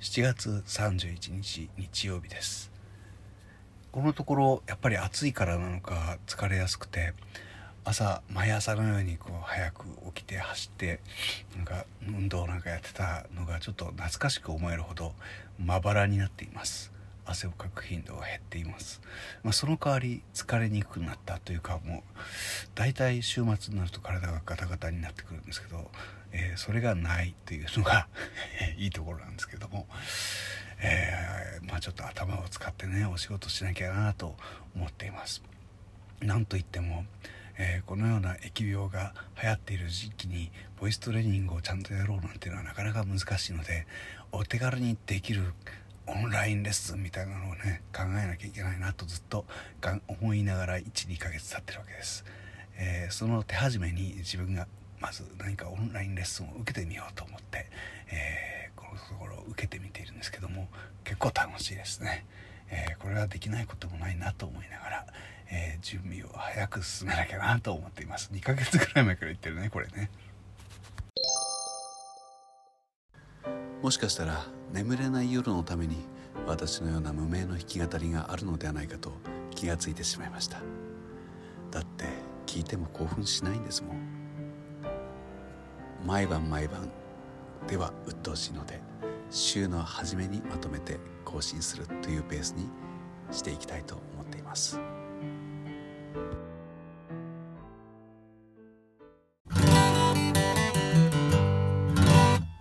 7月31日日曜日です。このところやっぱり暑いからなのか疲れやすくて朝毎朝のようにこう早く起きて走ってなんか運動なんかやってたのがちょっと懐かしく思えるほどまばらになっています。汗をかく頻度が減っています、まあ、その代わり疲れにくくなったというかもう大体週末になると体がガタガタになってくるんですけど、えー、それがないというのが いいところなんですけども、えー、まあ、ちょっと頭を使ってねお仕事しなきゃなと思っています。なんといってもえー、このような疫病が流行っている時期にボイストレーニングをちゃんとやろうなんていうのはなかなか難しいのでお手軽にできるオンラインレッスンみたいなのをね考えなきゃいけないなとずっと思いながら12ヶ月経ってるわけです、えー、その手始めに自分がまず何かオンラインレッスンを受けてみようと思って、えー、このところ受けてみているんですけども結構楽しいですね、えー、これはできないこともないなと思いながら、え準備を早く進めなきゃなと思っています。2ヶ月ぐらい前から言ってるねこれね。もしかしたら眠れない夜のために私のような無名の弾き語りがあるのではないかと気がついてしまいましただって聞いても興奮しないんですもん毎晩毎晩では鬱陶しいので週の初めにまとめて更新するというペースにしていきたいと思っています。